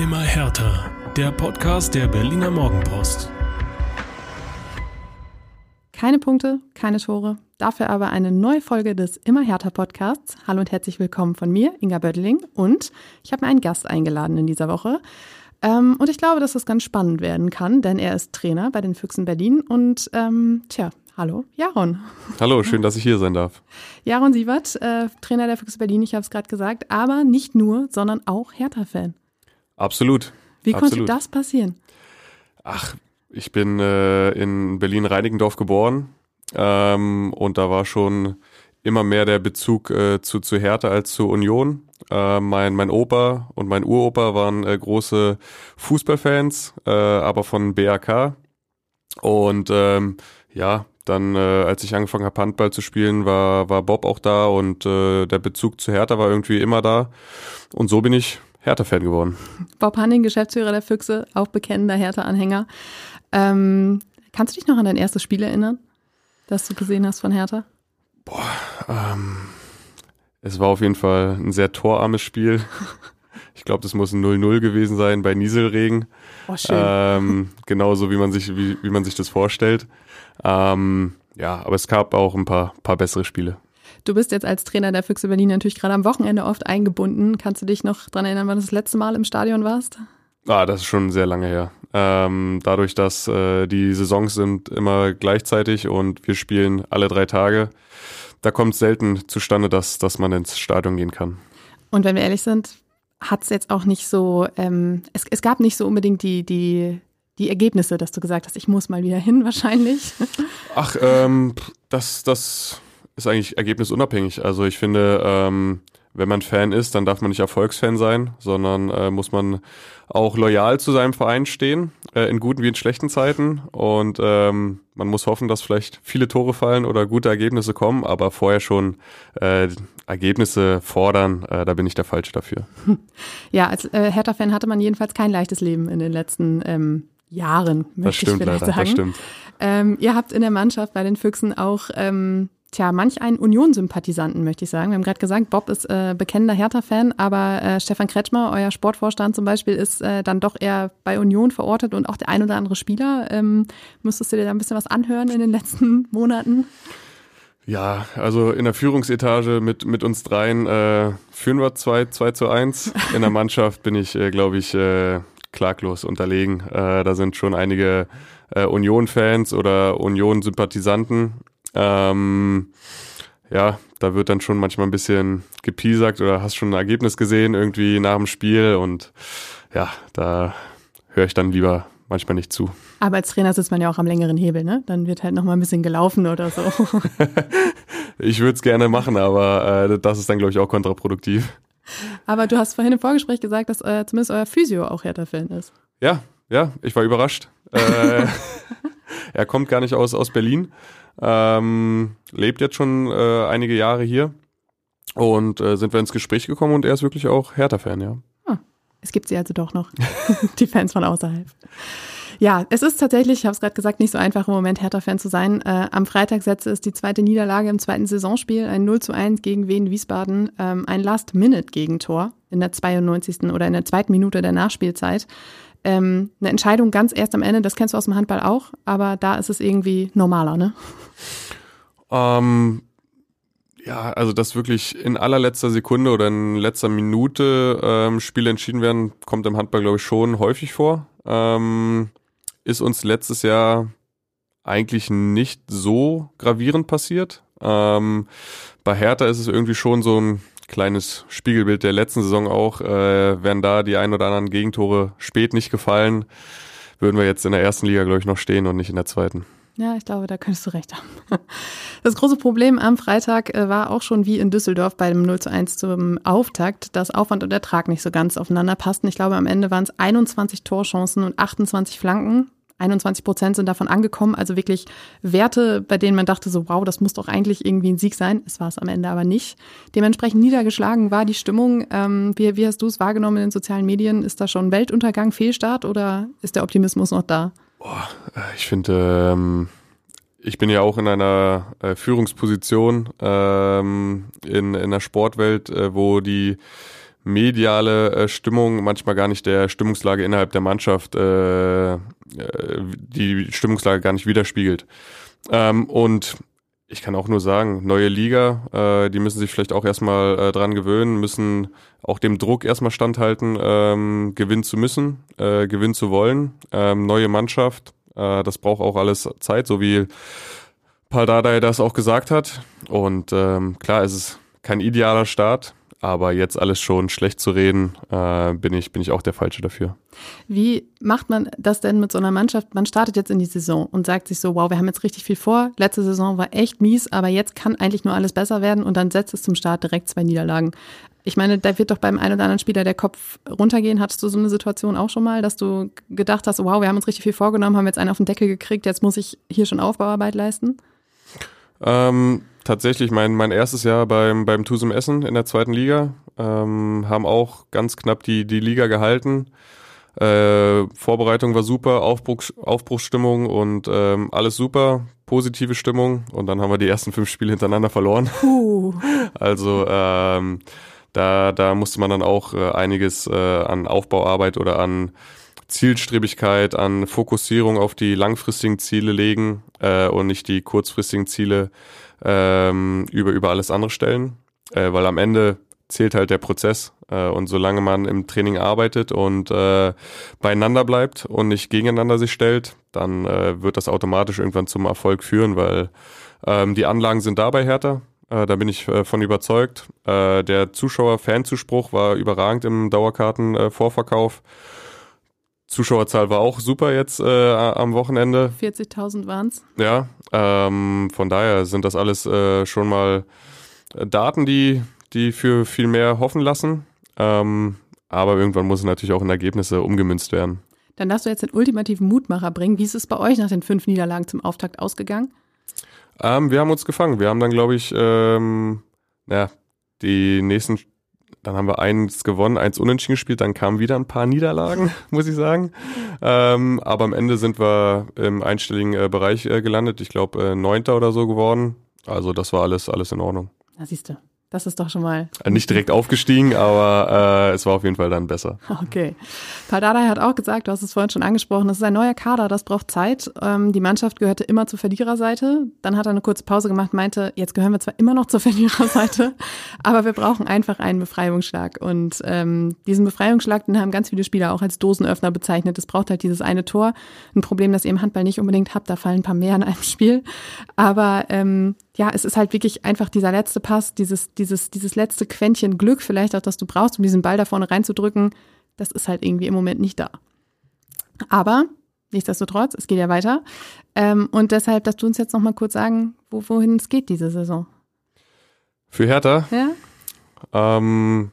Immer härter. Der Podcast der Berliner Morgenpost. Keine Punkte, keine Tore, dafür aber eine neue Folge des Immer härter Podcasts. Hallo und herzlich willkommen von mir, Inga Bödeling. Und ich habe mir einen Gast eingeladen in dieser Woche. Ähm, und ich glaube, dass das ganz spannend werden kann, denn er ist Trainer bei den Füchsen Berlin. Und ähm, tja, hallo, Jaron. Hallo, schön, dass ich hier sein darf. Jaron Sievert, äh, Trainer der Füchse Berlin, ich habe es gerade gesagt, aber nicht nur, sondern auch Hertha-Fan. Absolut. Wie Absolut. konnte das passieren? Ach, ich bin äh, in Berlin-Reinickendorf geboren ähm, und da war schon immer mehr der Bezug äh, zu, zu Hertha als zu Union. Äh, mein, mein Opa und mein Uropa waren äh, große Fußballfans, äh, aber von BRK. Und ähm, ja, dann, äh, als ich angefangen habe, Handball zu spielen, war, war Bob auch da und äh, der Bezug zu Hertha war irgendwie immer da. Und so bin ich Hertha-Fan geworden. Bob Hanning, Geschäftsführer der Füchse, auch bekennender Hertha-Anhänger. Ähm, kannst du dich noch an dein erstes Spiel erinnern, das du gesehen hast von Hertha? Boah, ähm, es war auf jeden Fall ein sehr torarmes Spiel. Ich glaube, das muss ein 0-0 gewesen sein bei Nieselregen. Oh, schön. Ähm, genauso wie man sich, wie, wie man sich das vorstellt. Ähm, ja, aber es gab auch ein paar, paar bessere Spiele. Du bist jetzt als Trainer der Füchse Berlin natürlich gerade am Wochenende oft eingebunden. Kannst du dich noch dran erinnern, wann du das letzte Mal im Stadion warst? Ah, das ist schon sehr lange her. Ähm, dadurch, dass äh, die Saisons sind immer gleichzeitig und wir spielen alle drei Tage, da kommt es selten zustande, dass, dass man ins Stadion gehen kann. Und wenn wir ehrlich sind, hat es jetzt auch nicht so, ähm, es, es gab nicht so unbedingt die, die, die Ergebnisse, dass du gesagt hast, ich muss mal wieder hin wahrscheinlich. Ach, ähm, das, das ist eigentlich ergebnisunabhängig. Also ich finde, ähm, wenn man Fan ist, dann darf man nicht Erfolgsfan sein, sondern äh, muss man auch loyal zu seinem Verein stehen, äh, in guten wie in schlechten Zeiten. Und ähm, man muss hoffen, dass vielleicht viele Tore fallen oder gute Ergebnisse kommen, aber vorher schon äh, Ergebnisse fordern, äh, da bin ich der Falsche dafür. Ja, als äh, Hertha-Fan hatte man jedenfalls kein leichtes Leben in den letzten ähm, Jahren, möchte Das stimmt ich vielleicht leider, sagen. das stimmt. Ähm, ihr habt in der Mannschaft bei den Füchsen auch, ähm, tja, manch einen Union-Sympathisanten, möchte ich sagen. Wir haben gerade gesagt, Bob ist äh, bekennender Hertha-Fan, aber äh, Stefan Kretschmer, euer Sportvorstand zum Beispiel, ist äh, dann doch eher bei Union verortet und auch der ein oder andere Spieler. Ähm, musstest du dir da ein bisschen was anhören in den letzten Monaten? Ja, also in der Führungsetage mit, mit uns dreien äh, führen wir 2, 2 zu 1. In der Mannschaft bin ich, äh, glaube ich, äh, klaglos unterlegen. Da sind schon einige Union-Fans oder Union-Sympathisanten. Ähm, ja, da wird dann schon manchmal ein bisschen gepiesackt oder hast schon ein Ergebnis gesehen irgendwie nach dem Spiel und ja, da höre ich dann lieber manchmal nicht zu. Aber als Trainer sitzt man ja auch am längeren Hebel, ne? Dann wird halt noch mal ein bisschen gelaufen oder so. Ich würde es gerne machen, aber äh, das ist dann, glaube ich, auch kontraproduktiv. Aber du hast vorhin im Vorgespräch gesagt, dass äh, zumindest euer Physio auch Hertha-Fan ist. Ja, ja, ich war überrascht. Äh, er kommt gar nicht aus, aus Berlin, ähm, lebt jetzt schon äh, einige Jahre hier und äh, sind wir ins Gespräch gekommen und er ist wirklich auch Hertha-Fan, ja. Es gibt sie also doch noch, die Fans von außerhalb. Ja, es ist tatsächlich, ich habe es gerade gesagt, nicht so einfach im Moment Hertha-Fan zu sein. Äh, am Freitag setzte es die zweite Niederlage im zweiten Saisonspiel, ein 0 zu 1 gegen Wien Wiesbaden, ähm, ein Last-Minute-Gegentor in der 92. oder in der zweiten Minute der Nachspielzeit. Ähm, eine Entscheidung ganz erst am Ende, das kennst du aus dem Handball auch, aber da ist es irgendwie normaler, ne? Ähm, ja, also dass wirklich in allerletzter Sekunde oder in letzter Minute ähm, Spiele entschieden werden, kommt im Handball, glaube ich, schon häufig vor. Ähm, ist uns letztes Jahr eigentlich nicht so gravierend passiert. Ähm, bei Hertha ist es irgendwie schon so ein kleines Spiegelbild der letzten Saison auch. Äh, wären da die ein oder anderen Gegentore spät nicht gefallen, würden wir jetzt in der ersten Liga, glaube ich, noch stehen und nicht in der zweiten. Ja, ich glaube, da könntest du recht haben. Das große Problem am Freitag äh, war auch schon wie in Düsseldorf bei dem 0 zu 1 zum Auftakt, dass Aufwand und Ertrag nicht so ganz aufeinander passten. Ich glaube, am Ende waren es 21 Torchancen und 28 Flanken. 21 Prozent sind davon angekommen, also wirklich Werte, bei denen man dachte so, wow, das muss doch eigentlich irgendwie ein Sieg sein. Es war es am Ende aber nicht. Dementsprechend niedergeschlagen war die Stimmung. Ähm, wie, wie hast du es wahrgenommen in den sozialen Medien? Ist da schon Weltuntergang, Fehlstart oder ist der Optimismus noch da? Boah, ich finde, ähm, ich bin ja auch in einer äh, Führungsposition ähm, in, in der Sportwelt, äh, wo die mediale äh, Stimmung manchmal gar nicht der Stimmungslage innerhalb der Mannschaft, äh, äh, die Stimmungslage gar nicht widerspiegelt. Ähm, und ich kann auch nur sagen, neue Liga, äh, die müssen sich vielleicht auch erstmal äh, dran gewöhnen, müssen auch dem Druck erstmal standhalten, ähm, gewinnen zu müssen, äh, gewinnen zu wollen. Ähm, neue Mannschaft, äh, das braucht auch alles Zeit, so wie Paldadei das auch gesagt hat. Und ähm, klar, es ist kein idealer Start, aber jetzt alles schon schlecht zu reden, äh, bin, ich, bin ich auch der Falsche dafür. Wie macht man das denn mit so einer Mannschaft? Man startet jetzt in die Saison und sagt sich so, wow, wir haben jetzt richtig viel vor. Letzte Saison war echt mies, aber jetzt kann eigentlich nur alles besser werden und dann setzt es zum Start direkt zwei Niederlagen. Ich meine, da wird doch beim einen oder anderen Spieler der Kopf runtergehen. Hattest du so eine Situation auch schon mal, dass du gedacht hast, wow, wir haben uns richtig viel vorgenommen, haben jetzt einen auf den Deckel gekriegt, jetzt muss ich hier schon Aufbauarbeit leisten? Ähm, tatsächlich mein, mein erstes Jahr beim, beim Tusum Essen in der zweiten Liga. Ähm, haben auch ganz knapp die, die Liga gehalten. Äh, Vorbereitung war super, Aufbruch, Aufbruchsstimmung und ähm, alles super, positive Stimmung. Und dann haben wir die ersten fünf Spiele hintereinander verloren. Uh. Also ähm, da, da musste man dann auch äh, einiges äh, an Aufbauarbeit oder an Zielstrebigkeit, an Fokussierung auf die langfristigen Ziele legen äh, und nicht die kurzfristigen Ziele ähm, über, über alles andere stellen. Äh, weil am Ende zählt halt der Prozess. Äh, und solange man im Training arbeitet und äh, beieinander bleibt und nicht gegeneinander sich stellt, dann äh, wird das automatisch irgendwann zum Erfolg führen, weil ähm, die Anlagen sind dabei härter. Äh, da bin ich äh, von überzeugt. Äh, der Zuschauer-Fanzuspruch war überragend im Dauerkarten-Vorverkauf. Zuschauerzahl war auch super jetzt äh, am Wochenende. 40.000 waren's. Ja, ähm, von daher sind das alles äh, schon mal Daten, die, die für viel mehr hoffen lassen. Ähm, aber irgendwann muss es natürlich auch in Ergebnisse umgemünzt werden. Dann darfst du jetzt den ultimativen Mutmacher bringen. Wie ist es bei euch nach den fünf Niederlagen zum Auftakt ausgegangen? Ähm, wir haben uns gefangen. Wir haben dann, glaube ich, ähm, ja, die nächsten dann haben wir eins gewonnen, eins unentschieden gespielt, dann kamen wieder ein paar Niederlagen, muss ich sagen. Ähm, aber am Ende sind wir im einstelligen äh, Bereich äh, gelandet. Ich glaube, äh, neunter oder so geworden. Also das war alles, alles in Ordnung. Da siehst du. Das ist doch schon mal. Äh, nicht direkt aufgestiegen, aber äh, es war auf jeden Fall dann besser. Okay. Pardadei hat auch gesagt, du hast es vorhin schon angesprochen, das ist ein neuer Kader, das braucht Zeit. Ähm, die Mannschaft gehörte immer zur Verliererseite. Dann hat er eine kurze Pause gemacht, meinte, jetzt gehören wir zwar immer noch zur Verliererseite, aber wir brauchen einfach einen Befreiungsschlag. Und ähm, diesen Befreiungsschlag, den haben ganz viele Spieler auch als Dosenöffner bezeichnet. Es braucht halt dieses eine Tor. Ein Problem, das ihr im Handball nicht unbedingt habt, da fallen ein paar mehr in einem Spiel. Aber ähm, ja, es ist halt wirklich einfach dieser letzte Pass, dieses, dieses, dieses letzte Quäntchen Glück vielleicht auch, das du brauchst, um diesen Ball da vorne reinzudrücken, das ist halt irgendwie im Moment nicht da. Aber nichtsdestotrotz, es geht ja weiter. Ähm, und deshalb, dass du uns jetzt nochmal kurz sagen, wo, wohin es geht diese Saison. Für Hertha? Ja. Ähm,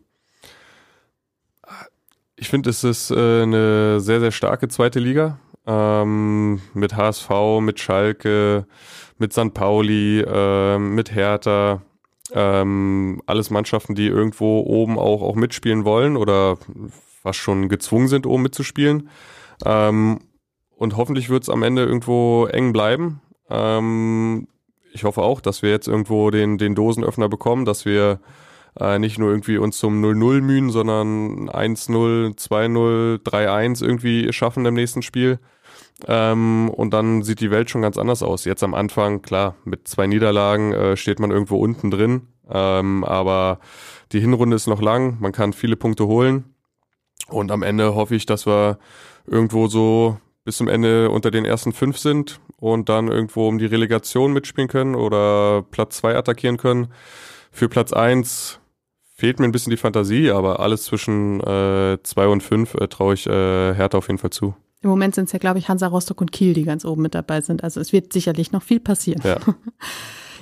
ich finde, es ist äh, eine sehr, sehr starke zweite Liga. Ähm, mit HSV, mit Schalke, mit St. Pauli, äh, mit Hertha. Ähm, alles Mannschaften, die irgendwo oben auch, auch mitspielen wollen oder fast schon gezwungen sind, oben mitzuspielen. Ähm, und hoffentlich wird es am Ende irgendwo eng bleiben. Ähm, ich hoffe auch, dass wir jetzt irgendwo den, den Dosenöffner bekommen, dass wir äh, nicht nur irgendwie uns zum 0-0 mühen, sondern 1-0, 2-0, 3-1 irgendwie schaffen im nächsten Spiel. Ähm, und dann sieht die Welt schon ganz anders aus. Jetzt am Anfang, klar, mit zwei Niederlagen äh, steht man irgendwo unten drin. Ähm, aber die Hinrunde ist noch lang, man kann viele Punkte holen. Und am Ende hoffe ich, dass wir irgendwo so bis zum Ende unter den ersten fünf sind und dann irgendwo um die Relegation mitspielen können oder Platz zwei attackieren können. Für Platz eins fehlt mir ein bisschen die Fantasie, aber alles zwischen äh, zwei und fünf äh, traue ich äh, Hertha auf jeden Fall zu. Im Moment sind es ja, glaube ich, Hansa Rostock und Kiel, die ganz oben mit dabei sind. Also es wird sicherlich noch viel passieren. Ja.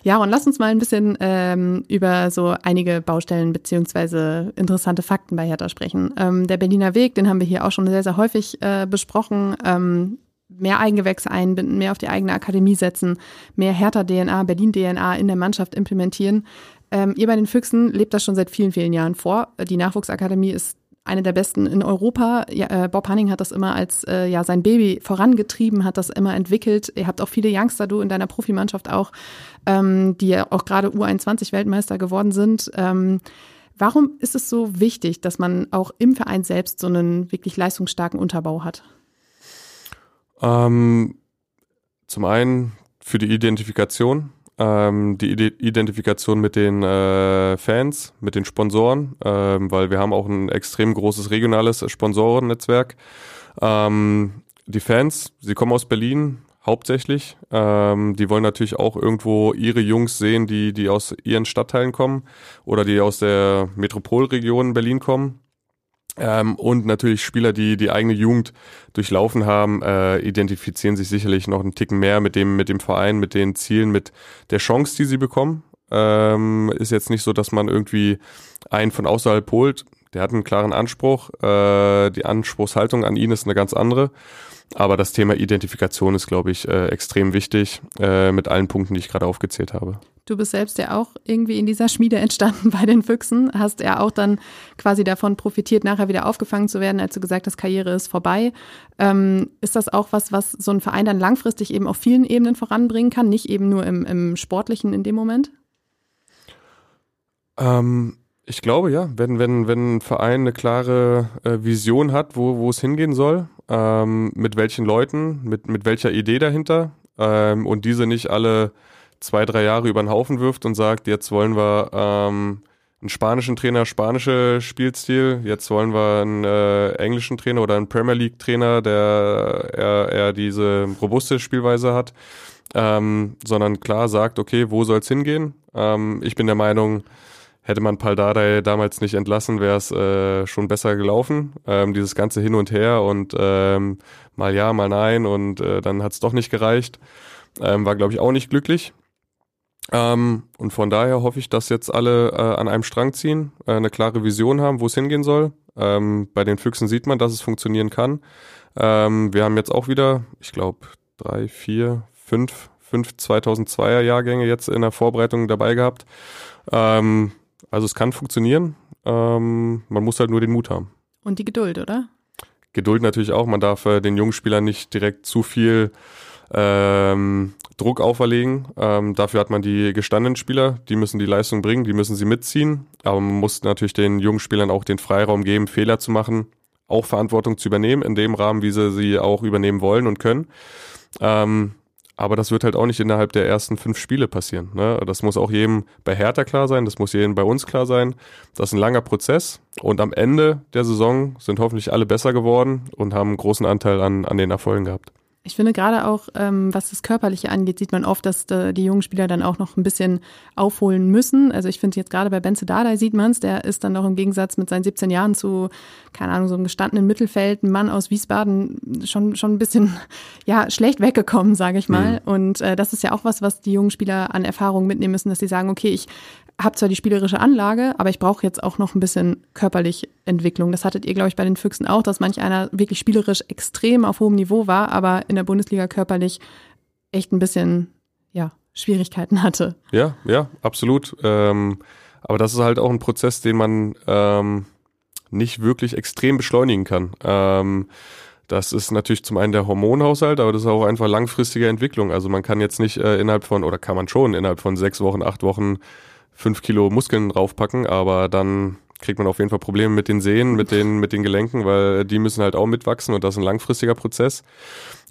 Ja, und lass uns mal ein bisschen ähm, über so einige Baustellen beziehungsweise interessante Fakten bei Hertha sprechen. Ähm, der Berliner Weg, den haben wir hier auch schon sehr, sehr häufig äh, besprochen. Ähm, mehr Eigengewächse einbinden, mehr auf die eigene Akademie setzen, mehr Hertha-DNA, Berlin-DNA in der Mannschaft implementieren. Ähm, ihr bei den Füchsen lebt das schon seit vielen, vielen Jahren vor. Die Nachwuchsakademie ist eine der besten in Europa. Ja, äh, Bob Hanning hat das immer als äh, ja sein Baby vorangetrieben, hat das immer entwickelt. Ihr habt auch viele Youngster, du in deiner Profimannschaft auch, ähm, die ja auch gerade U21 Weltmeister geworden sind. Ähm, Warum ist es so wichtig, dass man auch im Verein selbst so einen wirklich leistungsstarken Unterbau hat? Ähm, zum einen für die Identifikation, ähm, die Identifikation mit den äh, Fans, mit den Sponsoren, ähm, weil wir haben auch ein extrem großes regionales Sponsorennetzwerk. Ähm, die Fans, sie kommen aus Berlin hauptsächlich. Ähm, die wollen natürlich auch irgendwo ihre Jungs sehen, die, die aus ihren Stadtteilen kommen oder die aus der Metropolregion Berlin kommen. Ähm, und natürlich Spieler, die die eigene Jugend durchlaufen haben, äh, identifizieren sich sicherlich noch einen Ticken mehr mit dem, mit dem Verein, mit den Zielen, mit der Chance, die sie bekommen. Ähm, ist jetzt nicht so, dass man irgendwie einen von außerhalb holt. Der hat einen klaren Anspruch. Äh, die Anspruchshaltung an ihn ist eine ganz andere. Aber das Thema Identifikation ist, glaube ich, äh, extrem wichtig äh, mit allen Punkten, die ich gerade aufgezählt habe. Du bist selbst ja auch irgendwie in dieser Schmiede entstanden bei den Füchsen, hast ja auch dann quasi davon profitiert, nachher wieder aufgefangen zu werden, als du gesagt hast, Karriere ist vorbei. Ähm, ist das auch was, was so ein Verein dann langfristig eben auf vielen Ebenen voranbringen kann, nicht eben nur im, im Sportlichen in dem Moment? Ähm, ich glaube ja, wenn, wenn, wenn ein Verein eine klare äh, Vision hat, wo, wo es hingehen soll, ähm, mit welchen Leuten, mit, mit welcher Idee dahinter ähm, und diese nicht alle zwei, drei Jahre über den Haufen wirft und sagt, jetzt wollen wir ähm, einen spanischen Trainer, spanische Spielstil, jetzt wollen wir einen äh, englischen Trainer oder einen Premier League Trainer, der eher, eher diese robuste Spielweise hat, ähm, sondern klar sagt, okay, wo soll es hingehen? Ähm, ich bin der Meinung, hätte man Paldadei damals nicht entlassen, wäre es äh, schon besser gelaufen. Ähm, dieses ganze Hin und Her und ähm, mal ja, mal nein und äh, dann hat es doch nicht gereicht. Ähm, war, glaube ich, auch nicht glücklich. Ähm, und von daher hoffe ich, dass jetzt alle äh, an einem Strang ziehen, äh, eine klare Vision haben, wo es hingehen soll. Ähm, bei den Füchsen sieht man, dass es funktionieren kann. Ähm, wir haben jetzt auch wieder, ich glaube, drei, vier, fünf, fünf 2002er Jahrgänge jetzt in der Vorbereitung dabei gehabt. Ähm, also es kann funktionieren. Ähm, man muss halt nur den Mut haben. Und die Geduld, oder? Geduld natürlich auch. Man darf äh, den jungen Spielern nicht direkt zu viel ähm, Druck auferlegen. Ähm, dafür hat man die gestandenen Spieler, die müssen die Leistung bringen, die müssen sie mitziehen. Aber man muss natürlich den jungen Spielern auch den Freiraum geben, Fehler zu machen, auch Verantwortung zu übernehmen, in dem Rahmen, wie sie sie auch übernehmen wollen und können. Ähm, aber das wird halt auch nicht innerhalb der ersten fünf Spiele passieren. Ne? Das muss auch jedem bei Hertha klar sein, das muss jedem bei uns klar sein. Das ist ein langer Prozess und am Ende der Saison sind hoffentlich alle besser geworden und haben einen großen Anteil an, an den Erfolgen gehabt. Ich finde gerade auch, ähm, was das Körperliche angeht, sieht man oft, dass äh, die jungen Spieler dann auch noch ein bisschen aufholen müssen. Also ich finde jetzt gerade bei Benze Dardai sieht man es, der ist dann noch im Gegensatz mit seinen 17 Jahren zu, keine Ahnung, so einem gestandenen Mittelfeld, ein Mann aus Wiesbaden, schon, schon ein bisschen, ja, schlecht weggekommen, sage ich mal. Mhm. Und äh, das ist ja auch was, was die jungen Spieler an Erfahrung mitnehmen müssen, dass sie sagen, okay, ich habe zwar die spielerische Anlage, aber ich brauche jetzt auch noch ein bisschen körperlich Entwicklung. Das hattet ihr, glaube ich, bei den Füchsen auch, dass manch einer wirklich spielerisch extrem auf hohem Niveau war, aber in der Bundesliga körperlich echt ein bisschen, ja, Schwierigkeiten hatte. Ja, ja, absolut. Ähm, aber das ist halt auch ein Prozess, den man ähm, nicht wirklich extrem beschleunigen kann. Ähm, das ist natürlich zum einen der Hormonhaushalt, aber das ist auch einfach langfristige Entwicklung. Also man kann jetzt nicht äh, innerhalb von, oder kann man schon innerhalb von sechs Wochen, acht Wochen fünf Kilo Muskeln draufpacken, aber dann kriegt man auf jeden Fall Probleme mit den Sehnen, mit den, mit den Gelenken, weil die müssen halt auch mitwachsen und das ist ein langfristiger Prozess.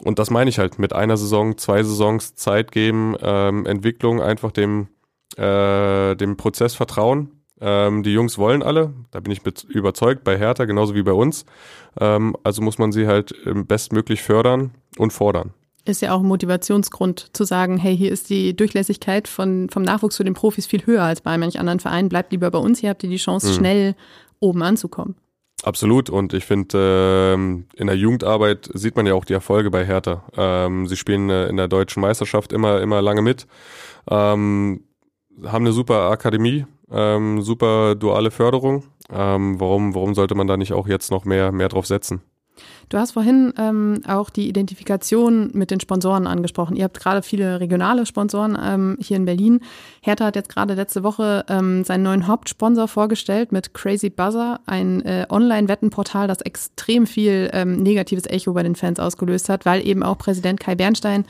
Und das meine ich halt, mit einer Saison, zwei Saisons Zeit geben, ähm, Entwicklung, einfach dem, äh, dem Prozess vertrauen. Ähm, die Jungs wollen alle, da bin ich überzeugt, bei Hertha genauso wie bei uns. Ähm, also muss man sie halt bestmöglich fördern und fordern ist ja auch ein Motivationsgrund zu sagen, hey, hier ist die Durchlässigkeit von, vom Nachwuchs zu den Profis viel höher als bei manch anderen Vereinen. Bleibt lieber bei uns, hier habt ihr die Chance, mhm. schnell oben anzukommen. Absolut und ich finde, ähm, in der Jugendarbeit sieht man ja auch die Erfolge bei Hertha. Ähm, sie spielen äh, in der deutschen Meisterschaft immer, immer lange mit, ähm, haben eine super Akademie, ähm, super duale Förderung. Ähm, warum, warum sollte man da nicht auch jetzt noch mehr, mehr drauf setzen? Du hast vorhin ähm, auch die Identifikation mit den Sponsoren angesprochen. Ihr habt gerade viele regionale Sponsoren ähm, hier in Berlin. Hertha hat jetzt gerade letzte Woche ähm, seinen neuen Hauptsponsor vorgestellt mit Crazy Buzzer, ein äh, Online-Wettenportal, das extrem viel ähm, negatives Echo bei den Fans ausgelöst hat, weil eben auch Präsident Kai Bernstein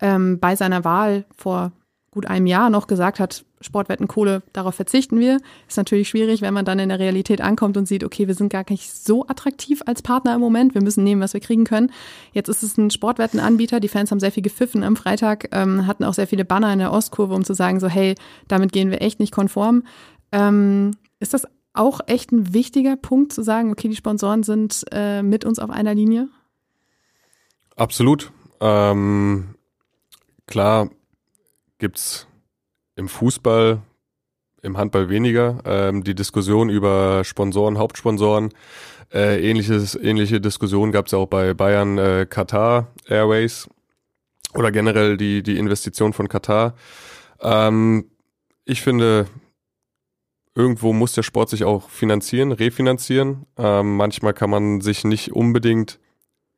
ähm, bei seiner Wahl vor gut einem Jahr noch gesagt hat, Sportwettenkohle, darauf verzichten wir. Ist natürlich schwierig, wenn man dann in der Realität ankommt und sieht, okay, wir sind gar nicht so attraktiv als Partner im Moment, wir müssen nehmen, was wir kriegen können. Jetzt ist es ein Sportwettenanbieter, die Fans haben sehr viel gepfiffen am Freitag, ähm, hatten auch sehr viele Banner in der Ostkurve, um zu sagen, so hey, damit gehen wir echt nicht konform. Ähm, ist das auch echt ein wichtiger Punkt zu sagen, okay, die Sponsoren sind äh, mit uns auf einer Linie? Absolut. Ähm, klar gibt's im Fußball, im Handball weniger. Ähm, die Diskussion über Sponsoren, Hauptsponsoren, äh, ähnliches, ähnliche Diskussion gab es auch bei Bayern äh, Katar Airways oder generell die, die Investition von Katar. Ähm, ich finde, irgendwo muss der Sport sich auch finanzieren, refinanzieren. Ähm, manchmal kann man sich nicht unbedingt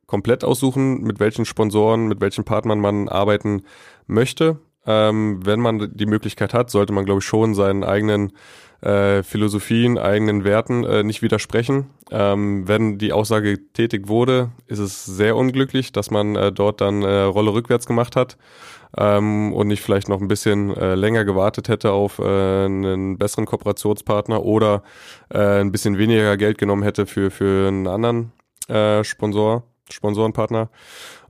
komplett aussuchen, mit welchen Sponsoren, mit welchen Partnern man arbeiten möchte. Ähm, wenn man die Möglichkeit hat, sollte man, glaube ich, schon seinen eigenen äh, Philosophien, eigenen Werten äh, nicht widersprechen. Ähm, wenn die Aussage getätigt wurde, ist es sehr unglücklich, dass man äh, dort dann äh, Rolle rückwärts gemacht hat ähm, und nicht vielleicht noch ein bisschen äh, länger gewartet hätte auf äh, einen besseren Kooperationspartner oder ein bisschen weniger Geld genommen hätte für, für einen anderen Sponsor, Sponsorenpartner.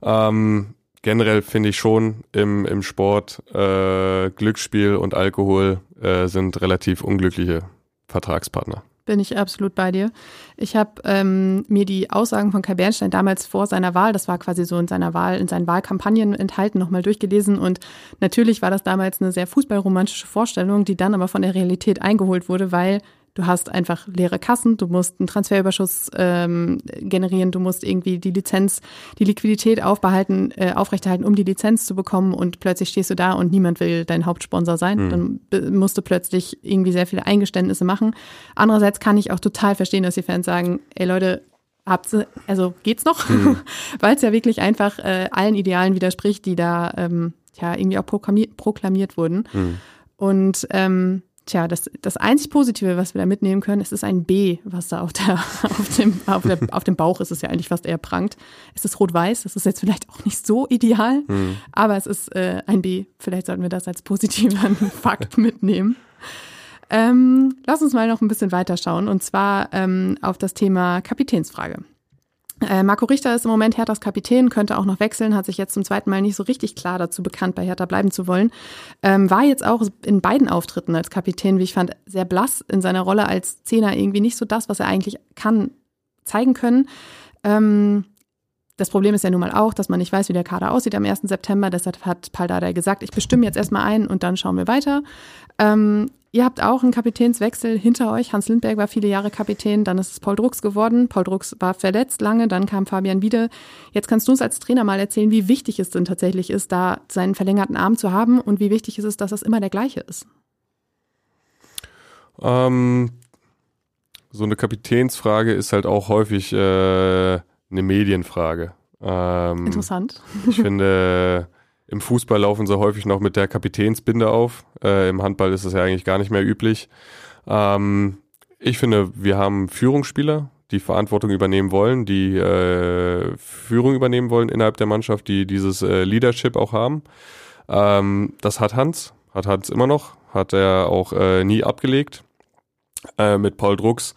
Ähm, generell finde ich schon im, im Sport äh, Glücksspiel und Alkohol äh, sind relativ unglückliche Vertragspartner. Bin ich absolut bei dir. Ich habe ähm, mir die Aussagen von Kai Bernstein damals vor seiner Wahl, das war quasi so in seiner Wahl, in seinen Wahlkampagnen enthalten, nochmal durchgelesen. Und natürlich war das damals eine sehr fußballromantische Vorstellung, die dann aber von der Realität eingeholt wurde, weil Du hast einfach leere Kassen, du musst einen Transferüberschuss ähm, generieren, du musst irgendwie die Lizenz, die Liquidität aufbehalten, äh, aufrechterhalten, um die Lizenz zu bekommen und plötzlich stehst du da und niemand will dein Hauptsponsor sein. Mhm. Dann musst du plötzlich irgendwie sehr viele Eingeständnisse machen. Andererseits kann ich auch total verstehen, dass die Fans sagen, ey Leute, habt also geht's noch? Mhm. Weil es ja wirklich einfach äh, allen Idealen widerspricht, die da ähm, ja irgendwie auch proklamiert, proklamiert wurden. Mhm. Und ähm, Tja, das, das einzig Positive, was wir da mitnehmen können, ist, ist ein B, was da auf, der, auf, dem, auf, der, auf dem Bauch ist, es ja eigentlich fast eher prangt. Es ist rot-weiß, das ist jetzt vielleicht auch nicht so ideal, mhm. aber es ist äh, ein B. Vielleicht sollten wir das als positiven Fakt mitnehmen. Ähm, lass uns mal noch ein bisschen weiter schauen und zwar ähm, auf das Thema Kapitänsfrage. Äh, Marco Richter ist im Moment Herthas Kapitän, könnte auch noch wechseln, hat sich jetzt zum zweiten Mal nicht so richtig klar dazu bekannt, bei Hertha bleiben zu wollen. Ähm, war jetzt auch in beiden Auftritten als Kapitän, wie ich fand, sehr blass in seiner Rolle als Zehner, irgendwie nicht so das, was er eigentlich kann, zeigen können. Ähm, das Problem ist ja nun mal auch, dass man nicht weiß, wie der Kader aussieht am 1. September. Deshalb hat Paldada gesagt, ich bestimme jetzt erstmal ein und dann schauen wir weiter. Ähm, ihr habt auch einen Kapitänswechsel hinter euch. Hans Lindberg war viele Jahre Kapitän, dann ist es Paul Drucks geworden. Paul Drucks war verletzt lange, dann kam Fabian wieder. Jetzt kannst du uns als Trainer mal erzählen, wie wichtig es denn tatsächlich ist, da seinen verlängerten Arm zu haben und wie wichtig es ist, dass das immer der gleiche ist. Ähm, so eine Kapitänsfrage ist halt auch häufig äh, eine Medienfrage. Ähm, Interessant. Ich finde, im Fußball laufen sie häufig noch mit der Kapitänsbinde auf. Äh, Im Handball ist das ja eigentlich gar nicht mehr üblich. Ähm, ich finde, wir haben Führungsspieler, die Verantwortung übernehmen wollen, die äh, Führung übernehmen wollen innerhalb der Mannschaft, die dieses äh, Leadership auch haben. Ähm, das hat Hans, hat Hans immer noch, hat er auch äh, nie abgelegt. Äh, mit Paul Drucks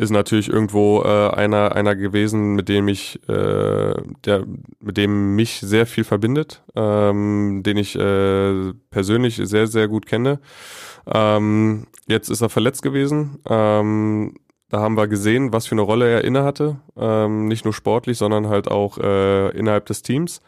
ist natürlich irgendwo äh, einer einer gewesen, mit dem ich äh, der mit dem mich sehr viel verbindet, ähm, den ich äh, persönlich sehr sehr gut kenne. Ähm, jetzt ist er verletzt gewesen. Ähm, da haben wir gesehen, was für eine Rolle er inne hatte, ähm, nicht nur sportlich, sondern halt auch äh, innerhalb des Teams.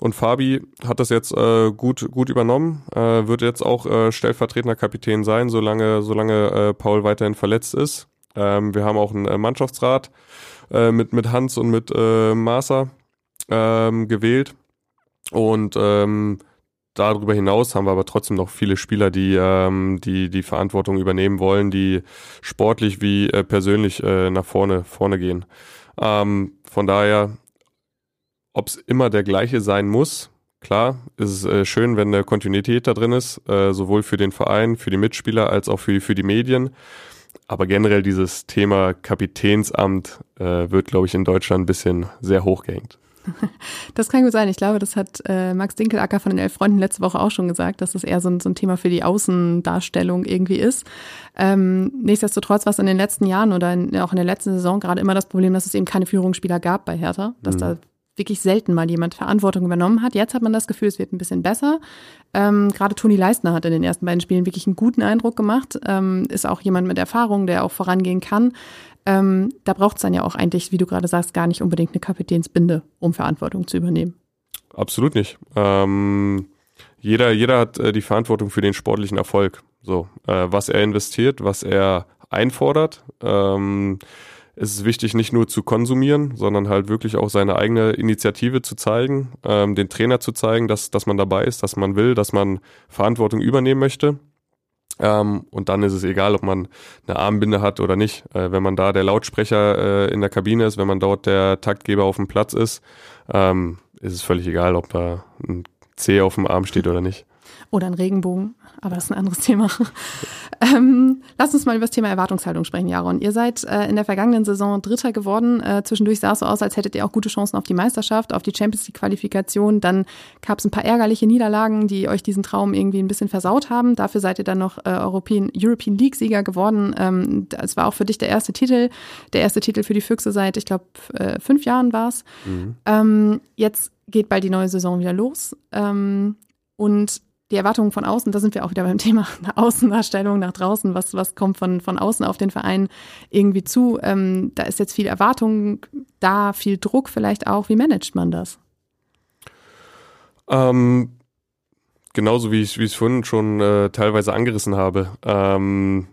Und Fabi hat das jetzt äh, gut, gut übernommen, äh, wird jetzt auch äh, stellvertretender Kapitän sein, solange, solange äh, Paul weiterhin verletzt ist. Ähm, wir haben auch einen äh, Mannschaftsrat äh, mit, mit Hans und mit äh, Marsa ähm, gewählt. Und ähm, darüber hinaus haben wir aber trotzdem noch viele Spieler, die ähm, die, die Verantwortung übernehmen wollen, die sportlich wie äh, persönlich äh, nach vorne, vorne gehen. Ähm, von daher ob es immer der gleiche sein muss, klar, ist es äh, schön, wenn eine Kontinuität da drin ist, äh, sowohl für den Verein, für die Mitspieler als auch für, für die Medien. Aber generell dieses Thema Kapitänsamt äh, wird, glaube ich, in Deutschland ein bisschen sehr hochgehängt. Das kann gut sein. Ich glaube, das hat äh, Max Dinkelacker von den Elf Freunden letzte Woche auch schon gesagt, dass das eher so ein, so ein Thema für die Außendarstellung irgendwie ist. Ähm, nichtsdestotrotz war es in den letzten Jahren oder in, auch in der letzten Saison gerade immer das Problem, dass es eben keine Führungsspieler gab bei Hertha, dass mhm. da wirklich selten mal jemand Verantwortung übernommen hat. Jetzt hat man das Gefühl, es wird ein bisschen besser. Ähm, Gerade Toni Leistner hat in den ersten beiden Spielen wirklich einen guten Eindruck gemacht. Ähm, ist auch jemand mit Erfahrung, der auch vorangehen kann. Ähm, da braucht es dann ja auch eigentlich, wie du gerade sagst, gar nicht unbedingt eine Kapitänsbinde, um Verantwortung zu übernehmen. Absolut nicht. Ähm, jeder, jeder hat äh, die Verantwortung für den sportlichen Erfolg. So, äh, was er investiert, was er einfordert. Ähm, es ist wichtig, nicht nur zu konsumieren, sondern halt wirklich auch seine eigene Initiative zu zeigen, ähm, den Trainer zu zeigen, dass, dass man dabei ist, dass man will, dass man Verantwortung übernehmen möchte. Ähm, und dann ist es egal, ob man eine Armbinde hat oder nicht. Äh, wenn man da der Lautsprecher äh, in der Kabine ist, wenn man dort der Taktgeber auf dem Platz ist, ähm, ist es völlig egal, ob da ein C auf dem Arm steht oder nicht. Oder ein Regenbogen, aber das ist ein anderes Thema. ähm, lass uns mal über das Thema Erwartungshaltung sprechen, Jaron. Ihr seid äh, in der vergangenen Saison Dritter geworden. Äh, zwischendurch sah es so aus, als hättet ihr auch gute Chancen auf die Meisterschaft, auf die Champions League-Qualifikation. Dann gab es ein paar ärgerliche Niederlagen, die euch diesen Traum irgendwie ein bisschen versaut haben. Dafür seid ihr dann noch äh, European, European League-Sieger geworden. Ähm, es war auch für dich der erste Titel, der erste Titel für die Füchse seit, ich glaube, äh, fünf Jahren war es. Mhm. Ähm, jetzt geht bald die neue Saison wieder los. Ähm, und die Erwartungen von außen, da sind wir auch wieder beim Thema Außendarstellung nach draußen, was, was kommt von, von außen auf den Verein irgendwie zu. Ähm, da ist jetzt viel Erwartung da, viel Druck vielleicht auch. Wie managt man das? Ähm, genauso wie ich es vorhin schon äh, teilweise angerissen habe. Ähm,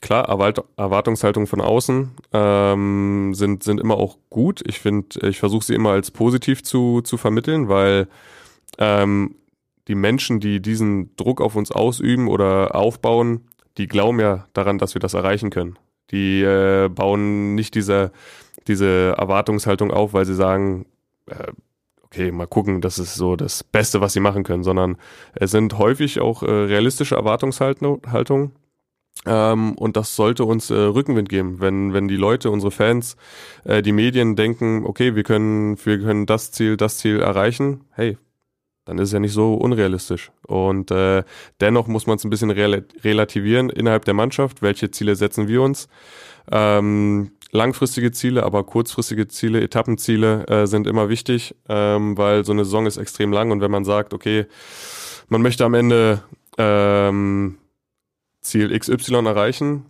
klar, Erwart Erwartungshaltungen von außen ähm, sind, sind immer auch gut. Ich finde, ich versuche sie immer als positiv zu, zu vermitteln, weil ähm, die Menschen, die diesen Druck auf uns ausüben oder aufbauen, die glauben ja daran, dass wir das erreichen können. Die äh, bauen nicht diese, diese Erwartungshaltung auf, weil sie sagen, äh, okay, mal gucken, das ist so das Beste, was sie machen können, sondern es sind häufig auch äh, realistische Erwartungshaltungen. Ähm, und das sollte uns äh, Rückenwind geben, wenn, wenn die Leute, unsere Fans, äh, die Medien denken, okay, wir können, wir können das Ziel, das Ziel erreichen. Hey, dann ist es ja nicht so unrealistisch. Und äh, dennoch muss man es ein bisschen rel relativieren innerhalb der Mannschaft. Welche Ziele setzen wir uns? Ähm, langfristige Ziele, aber kurzfristige Ziele, Etappenziele äh, sind immer wichtig, ähm, weil so eine Saison ist extrem lang und wenn man sagt, okay, man möchte am Ende ähm, Ziel XY erreichen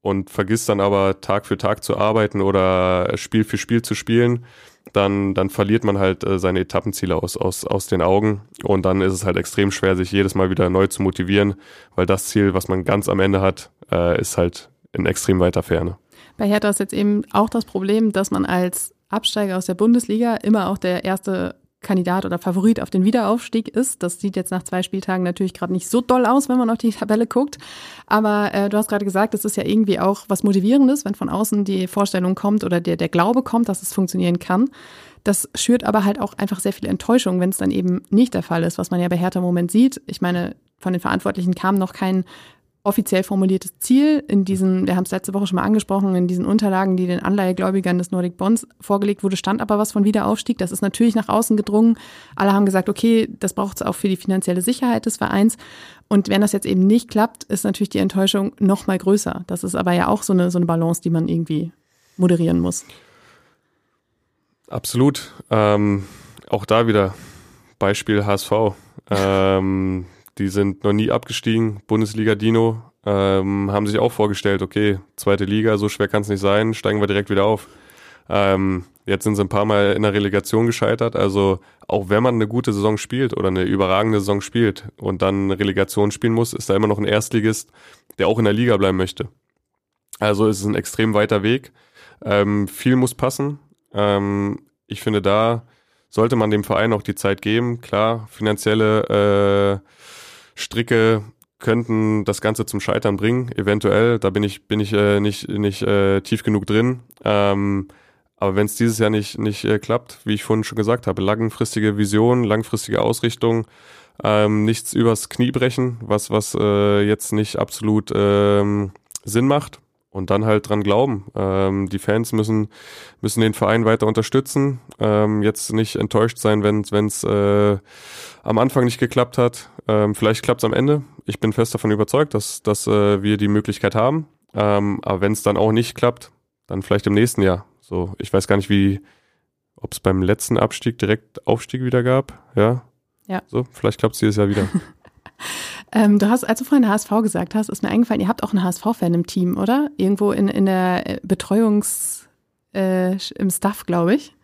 und vergisst dann aber Tag für Tag zu arbeiten oder Spiel für Spiel zu spielen, dann, dann verliert man halt äh, seine Etappenziele aus, aus, aus den Augen. Und dann ist es halt extrem schwer, sich jedes Mal wieder neu zu motivieren, weil das Ziel, was man ganz am Ende hat, äh, ist halt in extrem weiter Ferne. Bei Hertha ist jetzt eben auch das Problem, dass man als Absteiger aus der Bundesliga immer auch der erste Kandidat oder Favorit auf den Wiederaufstieg ist. Das sieht jetzt nach zwei Spieltagen natürlich gerade nicht so doll aus, wenn man auf die Tabelle guckt. Aber äh, du hast gerade gesagt, es ist ja irgendwie auch was Motivierendes, wenn von außen die Vorstellung kommt oder der, der Glaube kommt, dass es funktionieren kann. Das schürt aber halt auch einfach sehr viel Enttäuschung, wenn es dann eben nicht der Fall ist, was man ja bei Hertha im Moment sieht. Ich meine, von den Verantwortlichen kam noch kein offiziell formuliertes Ziel in diesen, wir haben es letzte Woche schon mal angesprochen, in diesen Unterlagen, die den Anleihegläubigern des Nordic Bonds vorgelegt wurde, stand aber was von Wiederaufstieg. Das ist natürlich nach außen gedrungen. Alle haben gesagt, okay, das braucht es auch für die finanzielle Sicherheit des Vereins. Und wenn das jetzt eben nicht klappt, ist natürlich die Enttäuschung noch mal größer. Das ist aber ja auch so eine, so eine Balance, die man irgendwie moderieren muss. Absolut. Ähm, auch da wieder Beispiel HSV. Ähm, die sind noch nie abgestiegen, Bundesliga Dino, ähm, haben sich auch vorgestellt, okay, zweite Liga, so schwer kann es nicht sein, steigen wir direkt wieder auf. Ähm, jetzt sind sie ein paar Mal in der Relegation gescheitert. Also auch wenn man eine gute Saison spielt oder eine überragende Saison spielt und dann Relegation spielen muss, ist da immer noch ein Erstligist, der auch in der Liga bleiben möchte. Also ist es ein extrem weiter Weg. Ähm, viel muss passen. Ähm, ich finde, da sollte man dem Verein auch die Zeit geben. Klar, finanzielle äh, Stricke könnten das Ganze zum Scheitern bringen, eventuell. Da bin ich, bin ich äh, nicht, nicht äh, tief genug drin. Ähm, aber wenn es dieses Jahr nicht, nicht äh, klappt, wie ich vorhin schon gesagt habe, langfristige Vision, langfristige Ausrichtung, ähm, nichts übers Knie brechen, was, was äh, jetzt nicht absolut ähm, Sinn macht. Und dann halt dran glauben. Ähm, die Fans müssen, müssen den Verein weiter unterstützen. Ähm, jetzt nicht enttäuscht sein, wenn es äh, am Anfang nicht geklappt hat. Ähm, vielleicht klappt es am Ende. Ich bin fest davon überzeugt, dass, dass äh, wir die Möglichkeit haben. Ähm, aber wenn es dann auch nicht klappt, dann vielleicht im nächsten Jahr. So, ich weiß gar nicht, wie, ob es beim letzten Abstieg direkt Aufstieg wieder gab. Ja. Ja. So, vielleicht klappt es dieses Jahr wieder. Ähm, du hast, als du vorhin HSV gesagt hast, ist mir eingefallen, ihr habt auch einen HSV-Fan im Team, oder? Irgendwo in, in der äh, Betreuungs, äh, im Staff, glaube ich.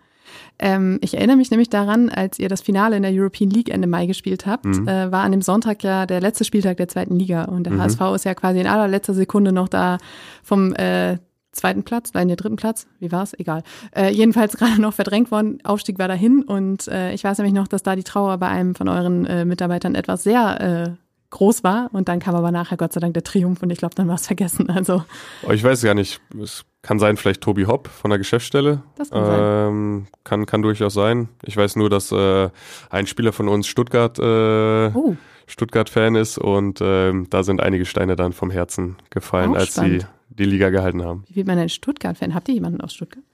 Ähm, ich erinnere mich nämlich daran, als ihr das Finale in der European League Ende Mai gespielt habt, mhm. äh, war an dem Sonntag ja der letzte Spieltag der zweiten Liga und der mhm. HSV ist ja quasi in allerletzter Sekunde noch da vom äh, zweiten Platz, nein, der dritten Platz, wie war es? Egal. Äh, jedenfalls gerade noch verdrängt worden, Aufstieg war dahin und äh, ich weiß nämlich noch, dass da die Trauer bei einem von euren äh, Mitarbeitern etwas sehr äh, groß war. Und dann kam aber nachher Gott sei Dank der Triumph und ich glaube, dann war es vergessen. Also oh, ich weiß gar nicht. Es kann sein, vielleicht Tobi Hopp von der Geschäftsstelle. Das kann sein. Ähm, kann, kann durchaus sein. Ich weiß nur, dass äh, ein Spieler von uns Stuttgart äh, oh. Stuttgart-Fan ist und ähm, da sind einige Steine dann vom Herzen gefallen, Auch als spannend. sie die Liga gehalten haben. Wie wird man denn Stuttgart-Fan? Habt ihr jemanden aus Stuttgart?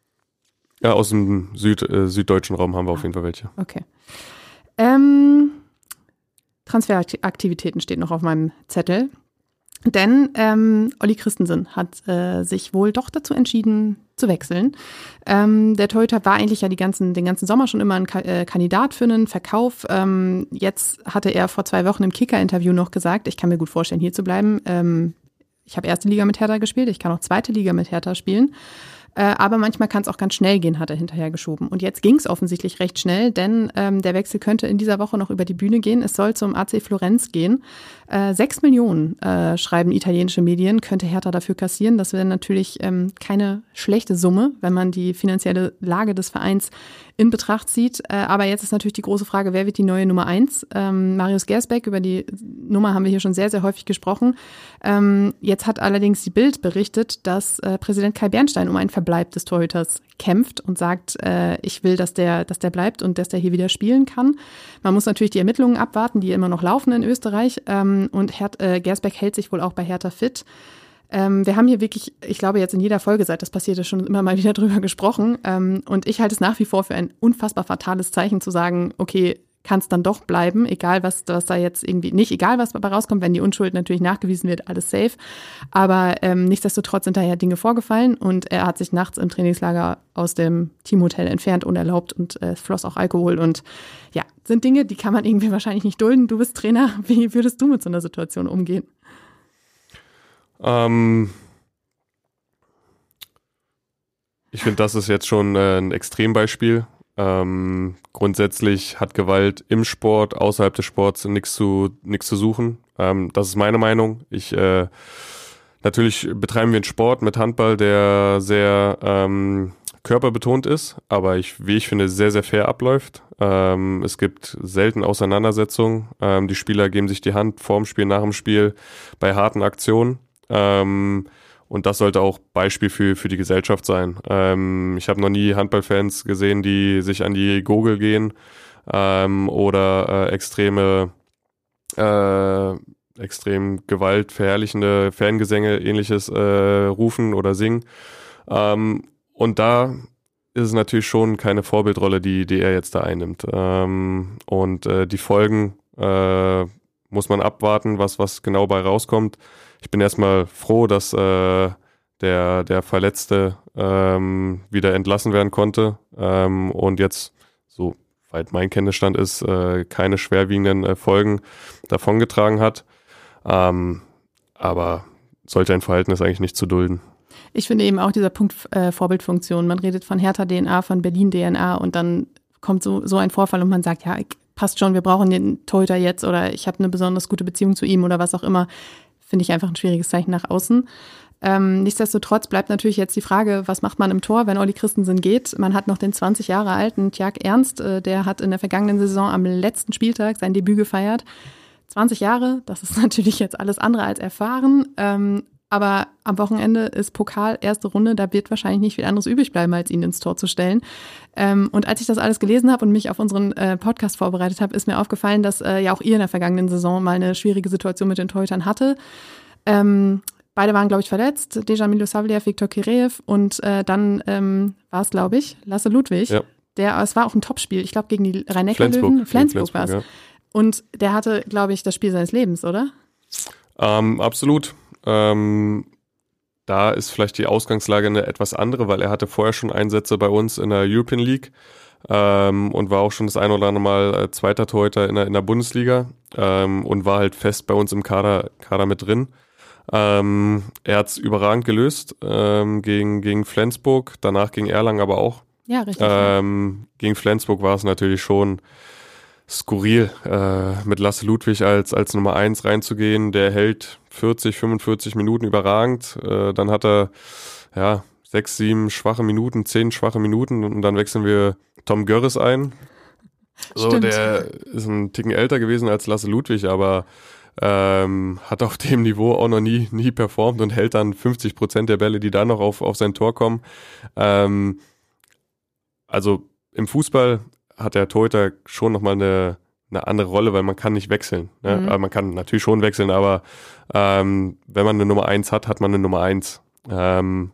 Ja, aus dem Süd, äh, süddeutschen Raum haben wir ah. auf jeden Fall welche. Okay. Transferaktivitäten steht noch auf meinem Zettel. Denn ähm, Olli Christensen hat äh, sich wohl doch dazu entschieden zu wechseln. Ähm, der Torhüter war eigentlich ja die ganzen, den ganzen Sommer schon immer ein Ka äh, Kandidat für einen Verkauf. Ähm, jetzt hatte er vor zwei Wochen im Kicker-Interview noch gesagt, ich kann mir gut vorstellen, hier zu bleiben. Ähm, ich habe erste Liga mit Hertha gespielt, ich kann auch zweite Liga mit Hertha spielen. Äh, aber manchmal kann es auch ganz schnell gehen, hat er hinterher geschoben. Und jetzt ging es offensichtlich recht schnell, denn ähm, der Wechsel könnte in dieser Woche noch über die Bühne gehen. Es soll zum AC Florenz gehen. Äh, sechs Millionen, äh, schreiben italienische Medien, könnte Hertha dafür kassieren. Das wäre natürlich ähm, keine schlechte Summe, wenn man die finanzielle Lage des Vereins in Betracht zieht. Äh, aber jetzt ist natürlich die große Frage, wer wird die neue Nummer eins? Ähm, Marius Gersbeck, über die Nummer haben wir hier schon sehr, sehr häufig gesprochen. Ähm, jetzt hat allerdings die Bild berichtet, dass äh, Präsident Kai Bernstein um einen Verbleib des Torhüters kämpft und sagt, äh, ich will, dass der, dass der bleibt und dass der hier wieder spielen kann. Man muss natürlich die Ermittlungen abwarten, die immer noch laufen in Österreich. Ähm, und Her äh, Gersbeck hält sich wohl auch bei Hertha fit. Ähm, wir haben hier wirklich, ich glaube jetzt in jeder Folge, seit das passierte, schon immer mal wieder drüber gesprochen. Ähm, und ich halte es nach wie vor für ein unfassbar fatales Zeichen zu sagen, okay, kann es dann doch bleiben, egal was, was da jetzt irgendwie, nicht egal was dabei rauskommt, wenn die Unschuld natürlich nachgewiesen wird, alles safe. Aber ähm, nichtsdestotrotz sind da ja Dinge vorgefallen und er hat sich nachts im Trainingslager aus dem Teamhotel entfernt, unerlaubt und äh, floss auch Alkohol und ja, sind Dinge, die kann man irgendwie wahrscheinlich nicht dulden. Du bist Trainer, wie würdest du mit so einer Situation umgehen? Ähm, ich finde, das ist jetzt schon äh, ein Extrembeispiel. Ähm, grundsätzlich hat Gewalt im Sport, außerhalb des Sports nichts zu, zu suchen. Ähm, das ist meine Meinung. Ich, äh, natürlich betreiben wir einen Sport mit Handball, der sehr ähm, körperbetont ist, aber ich, wie ich finde, sehr, sehr fair abläuft. Ähm, es gibt selten Auseinandersetzungen. Ähm, die Spieler geben sich die Hand vorm Spiel, nach dem Spiel bei harten Aktionen. Ähm, und das sollte auch Beispiel für, für die Gesellschaft sein. Ähm, ich habe noch nie Handballfans gesehen, die sich an die Gurgel gehen ähm, oder äh, extreme, äh, extrem gewaltverherrlichende Fangesänge ähnliches äh, rufen oder singen. Ähm, und da ist es natürlich schon keine Vorbildrolle, die, die er jetzt da einnimmt. Ähm, und äh, die Folgen äh, muss man abwarten, was, was genau bei rauskommt ich bin erstmal froh, dass äh, der, der Verletzte ähm, wieder entlassen werden konnte ähm, und jetzt, so weit mein Kenntnisstand ist, äh, keine schwerwiegenden äh, Folgen davongetragen hat. Ähm, aber sollte ein Verhalten eigentlich nicht zu dulden. Ich finde eben auch dieser Punkt äh, Vorbildfunktion. Man redet von Hertha DNA, von Berlin DNA und dann kommt so, so ein Vorfall und man sagt, ja, passt schon, wir brauchen den Torhüter jetzt oder ich habe eine besonders gute Beziehung zu ihm oder was auch immer finde ich einfach ein schwieriges Zeichen nach außen. Ähm, nichtsdestotrotz bleibt natürlich jetzt die Frage, was macht man im Tor, wenn Olli Christensen geht? Man hat noch den 20 Jahre alten Tjag Ernst, äh, der hat in der vergangenen Saison am letzten Spieltag sein Debüt gefeiert. 20 Jahre, das ist natürlich jetzt alles andere als erfahren. Ähm, aber am Wochenende ist Pokal erste Runde, da wird wahrscheinlich nicht viel anderes übrig bleiben, als ihn ins Tor zu stellen. Ähm, und als ich das alles gelesen habe und mich auf unseren äh, Podcast vorbereitet habe, ist mir aufgefallen, dass äh, ja auch ihr in der vergangenen Saison mal eine schwierige Situation mit den Torhütern hatte. Ähm, beide waren, glaube ich, verletzt. Dejan Milosavljev, Viktor Kireev und äh, dann ähm, war es, glaube ich, Lasse Ludwig. Ja. Der, es war auch ein Topspiel, ich glaube, gegen die Rhein-Neckar-Löwen. Flensburg. Flensburg, Gegen war es. ja. Und der hatte, glaube ich, das Spiel seines Lebens, oder? Ähm, absolut. Ähm, da ist vielleicht die Ausgangslage eine etwas andere, weil er hatte vorher schon Einsätze bei uns in der European League ähm, und war auch schon das ein oder andere Mal äh, zweiter Torhüter in der, in der Bundesliga ähm, und war halt fest bei uns im Kader, Kader mit drin. Ähm, er hat's überragend gelöst ähm, gegen, gegen Flensburg, danach gegen Erlangen aber auch. Ja, richtig. Ähm, gegen Flensburg war es natürlich schon skurril, äh, mit Lasse Ludwig als, als Nummer eins reinzugehen. Der hält 40, 45 Minuten überragend. Äh, dann hat er, ja, sechs, sieben schwache Minuten, zehn schwache Minuten und dann wechseln wir Tom Görres ein. So, Stimmt. der ist ein Ticken älter gewesen als Lasse Ludwig, aber ähm, hat auf dem Niveau auch noch nie, nie performt und hält dann 50 Prozent der Bälle, die da noch auf, auf sein Tor kommen. Ähm, also im Fußball hat der Torhüter schon nochmal eine, eine andere Rolle, weil man kann nicht wechseln. Ne? Mhm. Man kann natürlich schon wechseln, aber ähm, wenn man eine Nummer eins hat, hat man eine Nummer eins. Ähm,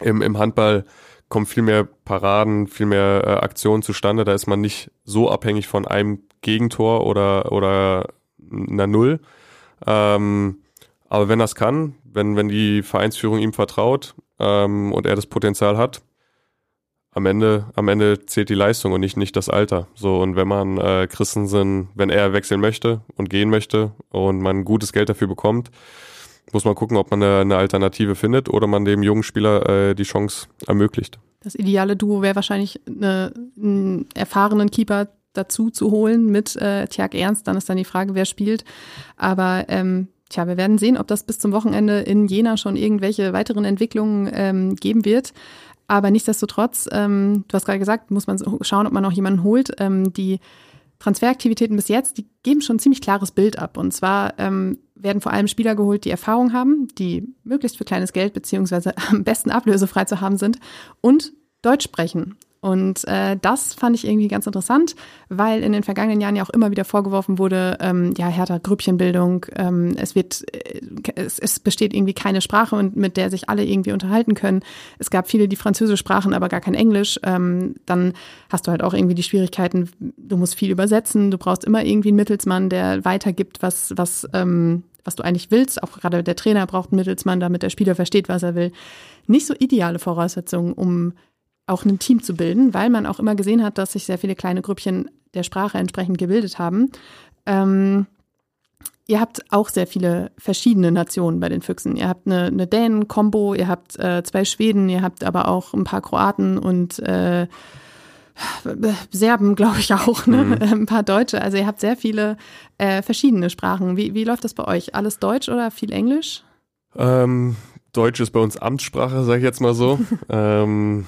im, Im Handball kommen viel mehr Paraden, viel mehr äh, Aktionen zustande. Da ist man nicht so abhängig von einem Gegentor oder, oder einer Null. Ähm, aber wenn das kann, wenn, wenn die Vereinsführung ihm vertraut ähm, und er das Potenzial hat, am Ende, am Ende zählt die Leistung und nicht, nicht das Alter. So, und wenn man äh, Christensen, wenn er wechseln möchte und gehen möchte und man gutes Geld dafür bekommt, muss man gucken, ob man eine, eine Alternative findet oder man dem jungen Spieler äh, die Chance ermöglicht. Das ideale Duo wäre wahrscheinlich eine, einen erfahrenen Keeper dazu zu holen mit äh, Tjag Ernst. Dann ist dann die Frage, wer spielt. Aber ähm, tja, wir werden sehen, ob das bis zum Wochenende in Jena schon irgendwelche weiteren Entwicklungen ähm, geben wird. Aber nichtsdestotrotz, ähm, du hast gerade gesagt, muss man schauen, ob man noch jemanden holt. Ähm, die Transferaktivitäten bis jetzt, die geben schon ein ziemlich klares Bild ab. Und zwar ähm, werden vor allem Spieler geholt, die Erfahrung haben, die möglichst für kleines Geld beziehungsweise am besten ablösefrei zu haben sind und Deutsch sprechen. Und äh, das fand ich irgendwie ganz interessant, weil in den vergangenen Jahren ja auch immer wieder vorgeworfen wurde, ähm, ja, härter Grüppchenbildung, ähm, es wird, äh, es, es besteht irgendwie keine Sprache, und mit der sich alle irgendwie unterhalten können. Es gab viele, die Französisch sprachen, aber gar kein Englisch. Ähm, dann hast du halt auch irgendwie die Schwierigkeiten, du musst viel übersetzen, du brauchst immer irgendwie einen Mittelsmann, der weitergibt, was, was, ähm, was du eigentlich willst. Auch gerade der Trainer braucht einen Mittelsmann, damit der Spieler versteht, was er will. Nicht so ideale Voraussetzungen, um auch ein Team zu bilden, weil man auch immer gesehen hat, dass sich sehr viele kleine Grüppchen der Sprache entsprechend gebildet haben. Ähm, ihr habt auch sehr viele verschiedene Nationen bei den Füchsen. Ihr habt eine, eine Dänen-Kombo, ihr habt äh, zwei Schweden, ihr habt aber auch ein paar Kroaten und äh, Serben, glaube ich auch, ne? Mhm. ein paar Deutsche. Also ihr habt sehr viele äh, verschiedene Sprachen. Wie, wie läuft das bei euch? Alles Deutsch oder viel Englisch? Ähm, Deutsch ist bei uns Amtssprache, sage ich jetzt mal so. ähm,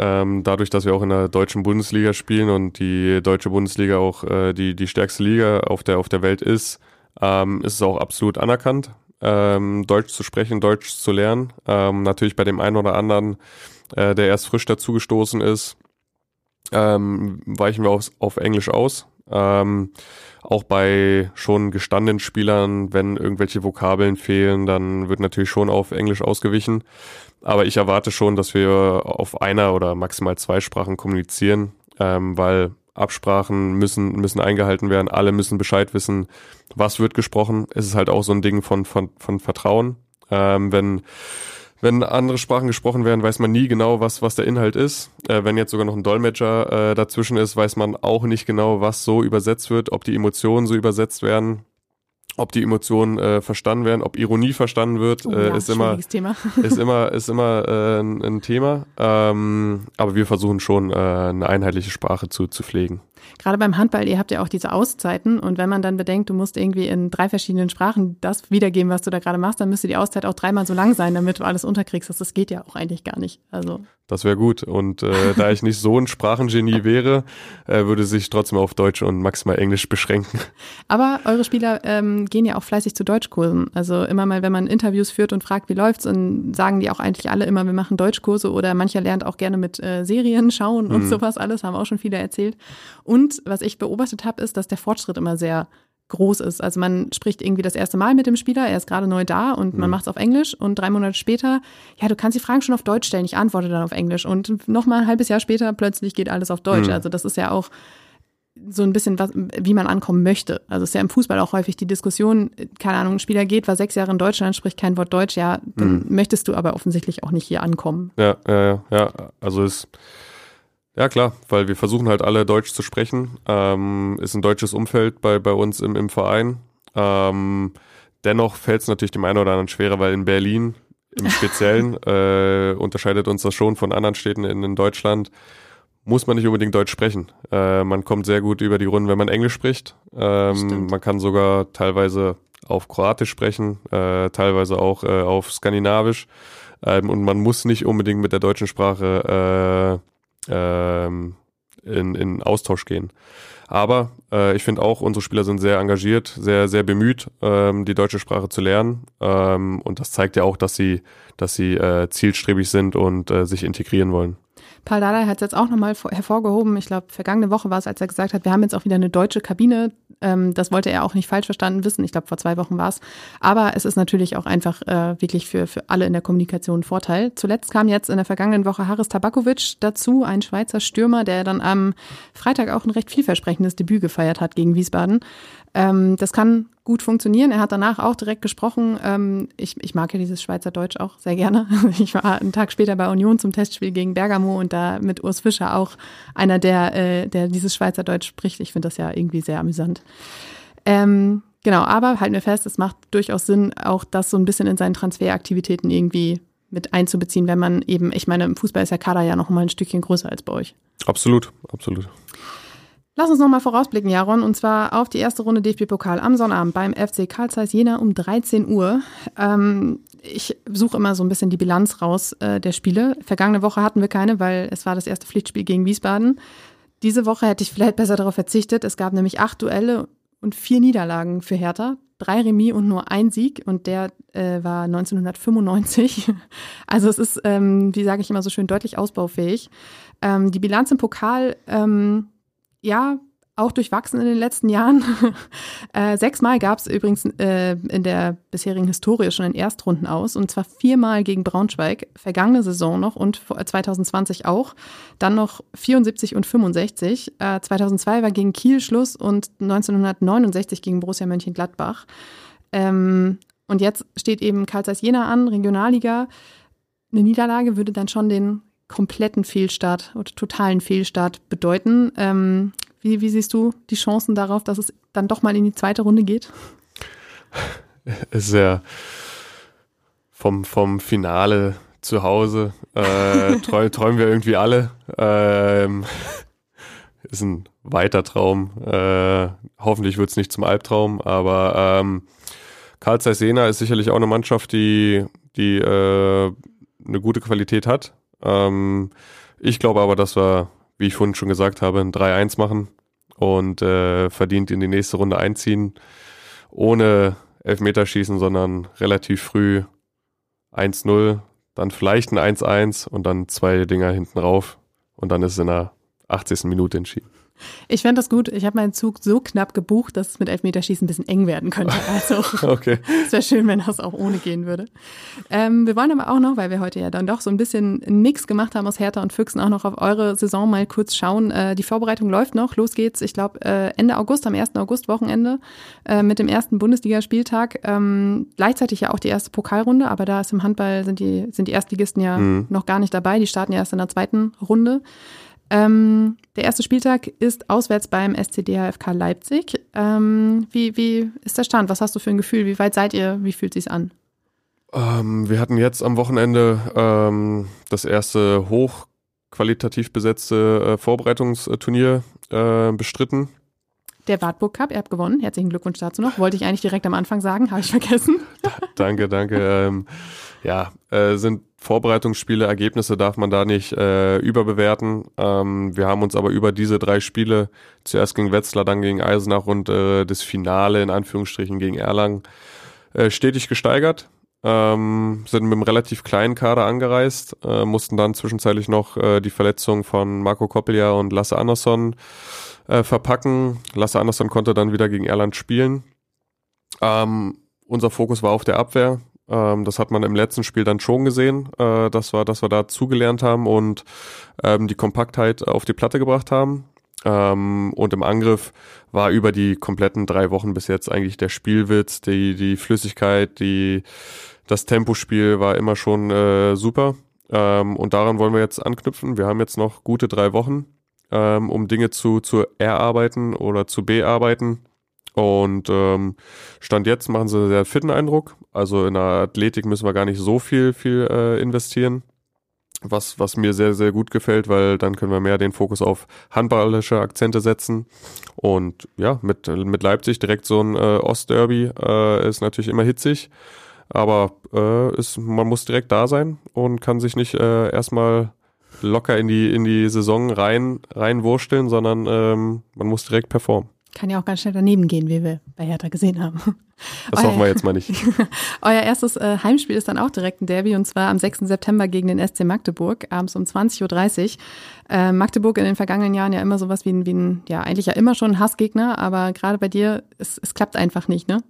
ähm, dadurch, dass wir auch in der deutschen Bundesliga spielen und die deutsche Bundesliga auch äh, die, die stärkste Liga auf der, auf der Welt ist, ähm, ist es auch absolut anerkannt, ähm, Deutsch zu sprechen, Deutsch zu lernen. Ähm, natürlich bei dem einen oder anderen, äh, der erst frisch dazugestoßen ist, ähm, weichen wir auf, auf Englisch aus. Ähm, auch bei schon gestandenen Spielern, wenn irgendwelche Vokabeln fehlen, dann wird natürlich schon auf Englisch ausgewichen. Aber ich erwarte schon, dass wir auf einer oder maximal zwei Sprachen kommunizieren, ähm, weil Absprachen müssen, müssen eingehalten werden. Alle müssen Bescheid wissen, was wird gesprochen. Es ist halt auch so ein Ding von, von, von Vertrauen. Ähm, wenn, wenn andere Sprachen gesprochen werden, weiß man nie genau, was, was der Inhalt ist. Äh, wenn jetzt sogar noch ein Dolmetscher äh, dazwischen ist, weiß man auch nicht genau, was so übersetzt wird, ob die Emotionen so übersetzt werden, ob die Emotionen äh, verstanden werden, ob Ironie verstanden wird, Oh äh, ja, ist immer schwieriges Thema. ist immer ist immer äh, ein, ein Thema. Ähm, aber wir versuchen schon äh, eine einheitliche Sprache zu, zu pflegen. Gerade beim Handball, ihr habt ja auch diese Auszeiten und wenn man dann bedenkt, du musst irgendwie in drei verschiedenen Sprachen das wiedergeben, was du da gerade machst, dann müsste die Auszeit auch dreimal so lang sein, damit du alles unterkriegst. Das, das geht ja auch eigentlich gar nicht. Also Das wäre gut. Und äh, da ich nicht so ein Sprachengenie wäre, äh, würde sich trotzdem auf Deutsch und maximal Englisch beschränken. Aber eure Spieler ähm, gehen ja auch fleißig zu Deutschkursen. Also immer mal, wenn man Interviews führt und fragt, wie läuft's, dann sagen die auch eigentlich alle immer, wir machen Deutschkurse oder mancher lernt auch gerne mit äh, Serien schauen und Mhm. sowas alles, haben auch schon viele erzählt. Und was ich beobachtet habe, ist, dass der Fortschritt immer sehr groß ist. Also man spricht irgendwie das erste Mal mit dem Spieler, er ist gerade neu da und man mhm. macht es auf Englisch und drei Monate später, ja, du kannst die Fragen schon auf Deutsch stellen, ich antworte dann auf Englisch und nochmal ein halbes Jahr später plötzlich geht alles auf Deutsch. Mhm. Also das ist ja auch so ein bisschen, was, wie man ankommen möchte. Also es ist ja im Fußball auch häufig die Diskussion, keine Ahnung, ein Spieler geht, war sechs Jahre in Deutschland, spricht kein Wort Deutsch, ja, dann mhm. möchtest du aber offensichtlich auch nicht hier ankommen. Ja, ja, ja, ja. Also es ja klar, weil wir versuchen halt alle Deutsch zu sprechen. Ähm, ist ein deutsches Umfeld bei, bei uns im, im Verein. Ähm, dennoch fällt es natürlich dem einen oder anderen schwerer, weil in Berlin im Speziellen äh, unterscheidet uns das schon von anderen Städten in, in Deutschland muss man nicht unbedingt Deutsch sprechen. Äh, man kommt sehr gut über die Runden, wenn man Englisch spricht. Ähm, man kann sogar teilweise auf Kroatisch sprechen, äh, teilweise auch äh, auf Skandinavisch. Ähm, und man muss nicht unbedingt mit der deutschen Sprache äh, ähm, in, in Austausch gehen. Aber äh, ich finde auch, unsere Spieler sind sehr engagiert, sehr, sehr bemüht, ähm, die deutsche Sprache zu lernen. Ähm, und das zeigt ja auch, dass sie, dass sie äh, zielstrebig sind und äh, sich integrieren wollen. Paul Dardai hat es jetzt auch nochmal hervorgehoben. Ich glaube, vergangene Woche war es, als er gesagt hat, wir haben jetzt auch wieder eine deutsche Kabine. Ähm, das wollte er auch nicht falsch verstanden wissen. Ich glaube, vor zwei Wochen war es. Aber es ist natürlich auch einfach äh, wirklich für, für alle in der Kommunikation ein Vorteil. Zuletzt kam jetzt in der vergangenen Woche Haris Tabakovic dazu, ein Schweizer Stürmer, der dann am Freitag auch ein recht vielversprechendes Debüt gefeiert hat gegen Wiesbaden. Ähm, das kann gut funktionieren. Er hat danach auch direkt gesprochen. Ähm, ich, ich mag ja dieses Schweizer Deutsch auch sehr gerne. Ich war einen Tag später bei Union zum Testspiel gegen Bergamo und da mit Urs Fischer auch einer, der, äh, der dieses Schweizer Deutsch spricht. Ich finde das ja irgendwie sehr amüsant. Ähm, genau, aber halten wir fest, es macht durchaus Sinn, auch das so ein bisschen in seinen Transferaktivitäten irgendwie mit einzubeziehen, wenn man eben, ich meine, im Fußball ist der Kader ja noch mal ein Stückchen größer als bei euch. Absolut, absolut. Lass uns nochmal vorausblicken, Jaron, und zwar auf die erste Runde DFB-Pokal am Sonnabend beim FC Karl Zeiss Jena um 13 Uhr. Ähm, ich suche immer so ein bisschen die Bilanz raus äh, der Spiele. Vergangene Woche hatten wir keine, weil es war das erste Pflichtspiel gegen Wiesbaden. Diese Woche hätte ich vielleicht besser darauf verzichtet. Es gab nämlich acht Duelle und vier Niederlagen für Hertha. Drei Remis und nur ein Sieg und der äh, war 1995. Also es ist, ähm, wie sage ich immer so schön, deutlich ausbaufähig. Ähm, die Bilanz im Pokal ähm, ja, auch durchwachsen in den letzten Jahren. äh, sechsmal gab es übrigens äh, in der bisherigen Historie schon in Erstrunden aus und zwar viermal gegen Braunschweig, vergangene Saison noch und 2020 auch. Dann noch 74 und 65. Äh, 2002 war gegen Kiel Schluss und 1969 gegen Borussia Mönchengladbach. Ähm, und jetzt steht eben Karl Jena an, Regionalliga. Eine Niederlage würde dann schon den kompletten Fehlstart oder totalen Fehlstart bedeuten. Ähm, wie, wie siehst du die Chancen darauf, dass es dann doch mal in die zweite Runde geht? Es ist ja vom, vom Finale zu Hause äh, träum, träumen wir irgendwie alle. Ähm, ist ein weiter Traum. Äh, hoffentlich wird es nicht zum Albtraum, aber ähm, Karl Zeiss Jena ist sicherlich auch eine Mannschaft, die, die äh, eine gute Qualität hat. Ähm, ich glaube aber, dass wir, wie ich vorhin schon gesagt habe, ein 3-1 machen und äh, verdient in die nächste Runde einziehen, ohne Elfmeterschießen, sondern relativ früh 1-0, dann vielleicht ein 1-1 und dann zwei Dinger hinten rauf und dann ist es in der 80. Minute entschieden. Ich fände das gut. Ich habe meinen Zug so knapp gebucht, dass es mit Elfmeterschießen ein bisschen eng werden könnte. Also okay. es wäre schön, wenn das auch ohne gehen würde. Ähm, wir wollen aber auch noch, weil wir heute ja dann doch so ein bisschen nix gemacht haben aus Hertha und Füchsen, auch noch auf eure Saison mal kurz schauen. Äh, die Vorbereitung läuft noch. Los geht's, ich glaube, äh, Ende August, am 1. August Wochenende äh, mit dem ersten Bundesligaspieltag. Ähm, gleichzeitig ja auch die erste Pokalrunde, aber da ist im Handball sind die, sind die Erstligisten ja mhm. noch gar nicht dabei. Die starten ja erst in der zweiten Runde. Ähm, der erste Spieltag ist auswärts beim SCDHFK Leipzig. Ähm, wie, wie ist der Stand? Was hast du für ein Gefühl? Wie weit seid ihr? Wie fühlt es sich an? Ähm, wir hatten jetzt am Wochenende ähm, das erste hochqualitativ besetzte äh, Vorbereitungsturnier äh, bestritten. Der Wartburg Cup, ihr habt gewonnen. Herzlichen Glückwunsch dazu noch. Wollte ich eigentlich direkt am Anfang sagen, habe ich vergessen. danke, danke. Ähm, ja, äh, sind Vorbereitungsspiele, Ergebnisse darf man da nicht äh, überbewerten. Ähm, wir haben uns aber über diese drei Spiele, zuerst gegen Wetzlar, dann gegen Eisenach und äh, das Finale in Anführungsstrichen gegen Erlangen, äh, stetig gesteigert. Ähm, sind mit einem relativ kleinen Kader angereist, äh, mussten dann zwischenzeitlich noch äh, die Verletzung von Marco Koppelja und Lasse Andersson äh, verpacken. Lasse Andersson konnte dann wieder gegen Erland spielen. Ähm, unser Fokus war auf der Abwehr. Ähm, das hat man im letzten Spiel dann schon gesehen, äh, dass, wir, dass wir da zugelernt haben und ähm, die Kompaktheit auf die Platte gebracht haben. Ähm, und im Angriff war über die kompletten drei Wochen bis jetzt eigentlich der Spielwitz, die, die Flüssigkeit, die, das Tempospiel war immer schon äh, super. Ähm, und daran wollen wir jetzt anknüpfen. Wir haben jetzt noch gute drei Wochen, ähm, um Dinge zu, zu erarbeiten oder zu bearbeiten. Und ähm, Stand jetzt machen sie einen sehr fitten Eindruck. Also in der Athletik müssen wir gar nicht so viel, viel äh, investieren was, was mir sehr, sehr gut gefällt, weil dann können wir mehr den Fokus auf handballische Akzente setzen. Und ja, mit, mit Leipzig direkt so ein äh, Ostderby äh, ist natürlich immer hitzig. Aber äh, ist, man muss direkt da sein und kann sich nicht äh, erstmal locker in die, in die Saison rein, reinwursteln, sondern ähm, man muss direkt performen. Kann ja auch ganz schnell daneben gehen, wie wir bei Hertha gesehen haben. Das hoffen wir jetzt mal nicht. Euer erstes äh, Heimspiel ist dann auch direkt ein Derby und zwar am 6. September gegen den SC Magdeburg, abends um 20.30 Uhr. Äh, Magdeburg in den vergangenen Jahren ja immer sowas wie ein, wie ein, ja eigentlich ja immer schon ein Hassgegner, aber gerade bei dir, es, es klappt einfach nicht, ne?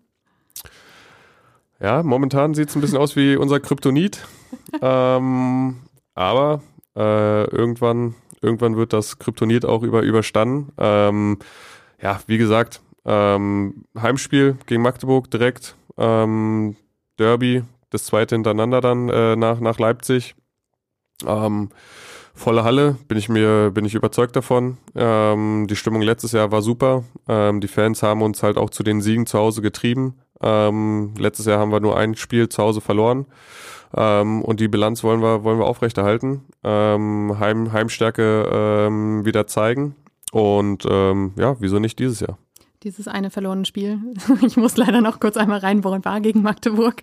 Ja, momentan sieht es ein bisschen aus wie unser Kryptonit. ähm, aber äh, irgendwann, irgendwann wird das Kryptonit auch über, überstanden. Ähm, ja, wie gesagt, ähm, Heimspiel gegen Magdeburg direkt, ähm, Derby, das zweite hintereinander dann äh, nach, nach Leipzig. Ähm, volle Halle, bin ich mir, bin ich überzeugt davon. Ähm, die Stimmung letztes Jahr war super. Ähm, die Fans haben uns halt auch zu den Siegen zu Hause getrieben. Ähm, letztes Jahr haben wir nur ein Spiel zu Hause verloren. Ähm, und die Bilanz wollen wir, wollen wir aufrechterhalten. Ähm, Heim, Heimstärke ähm, wieder zeigen. Und ähm, ja, wieso nicht dieses Jahr? Dieses eine verlorene Spiel. Ich muss leider noch kurz einmal reinbohren, war gegen Magdeburg.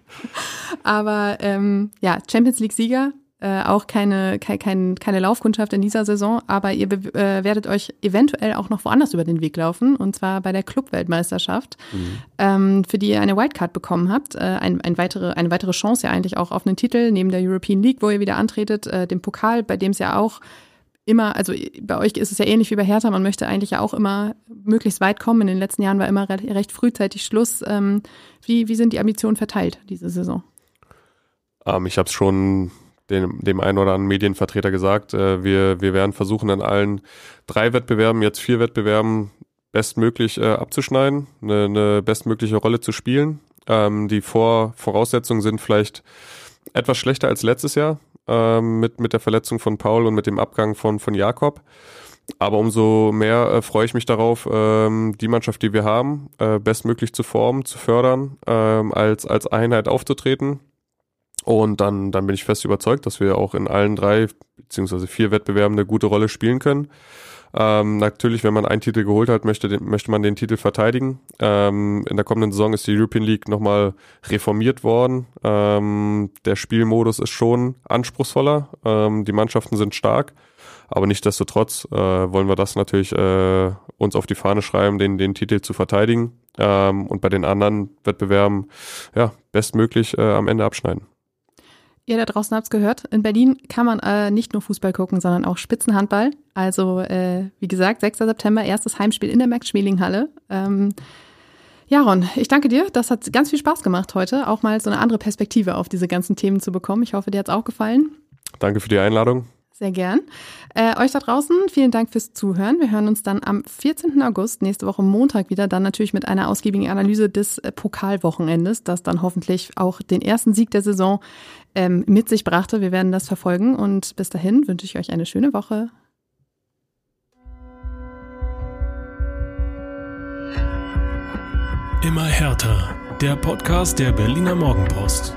Aber ähm, ja, Champions League-Sieger, äh, auch keine, kein, kein, keine Laufkundschaft in dieser Saison, aber ihr äh, werdet euch eventuell auch noch woanders über den Weg laufen, und zwar bei der Clubweltmeisterschaft, mhm. ähm, für die ihr eine Wildcard bekommen habt. Äh, ein, ein weitere, eine weitere Chance ja eigentlich auch auf einen Titel, neben der European League, wo ihr wieder antretet, äh, dem Pokal, bei dem es ja auch immer, also bei euch ist es ja ähnlich wie bei Hertha, man möchte eigentlich ja auch immer möglichst weit kommen. In den letzten Jahren war immer recht, recht frühzeitig Schluss. Ähm, wie, wie sind die Ambitionen verteilt diese Saison? Ähm, ich habe es schon dem, dem einen oder anderen Medienvertreter gesagt. Äh, wir, wir werden versuchen, an allen drei Wettbewerben, jetzt vier Wettbewerben, bestmöglich äh, abzuschneiden, eine, eine bestmögliche Rolle zu spielen. Ähm, die Vor Voraussetzungen sind vielleicht etwas schlechter als letztes Jahr ähm, mit, mit der Verletzung von Paul und mit dem Abgang von, von Jakob. Aber umso mehr äh, freue ich mich darauf, ähm, die Mannschaft, die wir haben, äh, bestmöglich zu formen, zu fördern, ähm, als, als Einheit aufzutreten. Und dann, dann bin ich fest überzeugt, dass wir auch in allen drei beziehungsweise vier Wettbewerben eine gute Rolle spielen können. Ähm, natürlich, wenn man einen Titel geholt hat, möchte, den, möchte man den Titel verteidigen. Ähm, in der kommenden Saison ist die European League nochmal reformiert worden. Ähm, der Spielmodus ist schon anspruchsvoller. Ähm, die Mannschaften sind stark. Aber nichtdestotrotz äh, wollen wir das natürlich äh, uns auf die Fahne schreiben, den, den Titel zu verteidigen ähm, und bei den anderen Wettbewerben ja, bestmöglich äh, am Ende abschneiden. Ihr da draußen habt es gehört. In Berlin kann man äh, nicht nur Fußball gucken, sondern auch Spitzenhandball. Also, äh, wie gesagt, 6. September, erstes Heimspiel in der Max-Schmeling-Halle. Ähm, Jaron, ich danke dir. Das hat ganz viel Spaß gemacht heute, auch mal so eine andere Perspektive auf diese ganzen Themen zu bekommen. Ich hoffe, dir hat es auch gefallen. Danke für die Einladung. Sehr gern. Äh, euch da draußen, vielen Dank fürs Zuhören. Wir hören uns dann am 14. August, nächste Woche Montag wieder, dann natürlich mit einer ausgiebigen Analyse des äh, Pokalwochenendes, das dann hoffentlich auch den ersten Sieg der Saison ähm, mit sich brachte. Wir werden das verfolgen und bis dahin wünsche ich euch eine schöne Woche. Immer härter. Der Podcast der Berliner Morgenpost.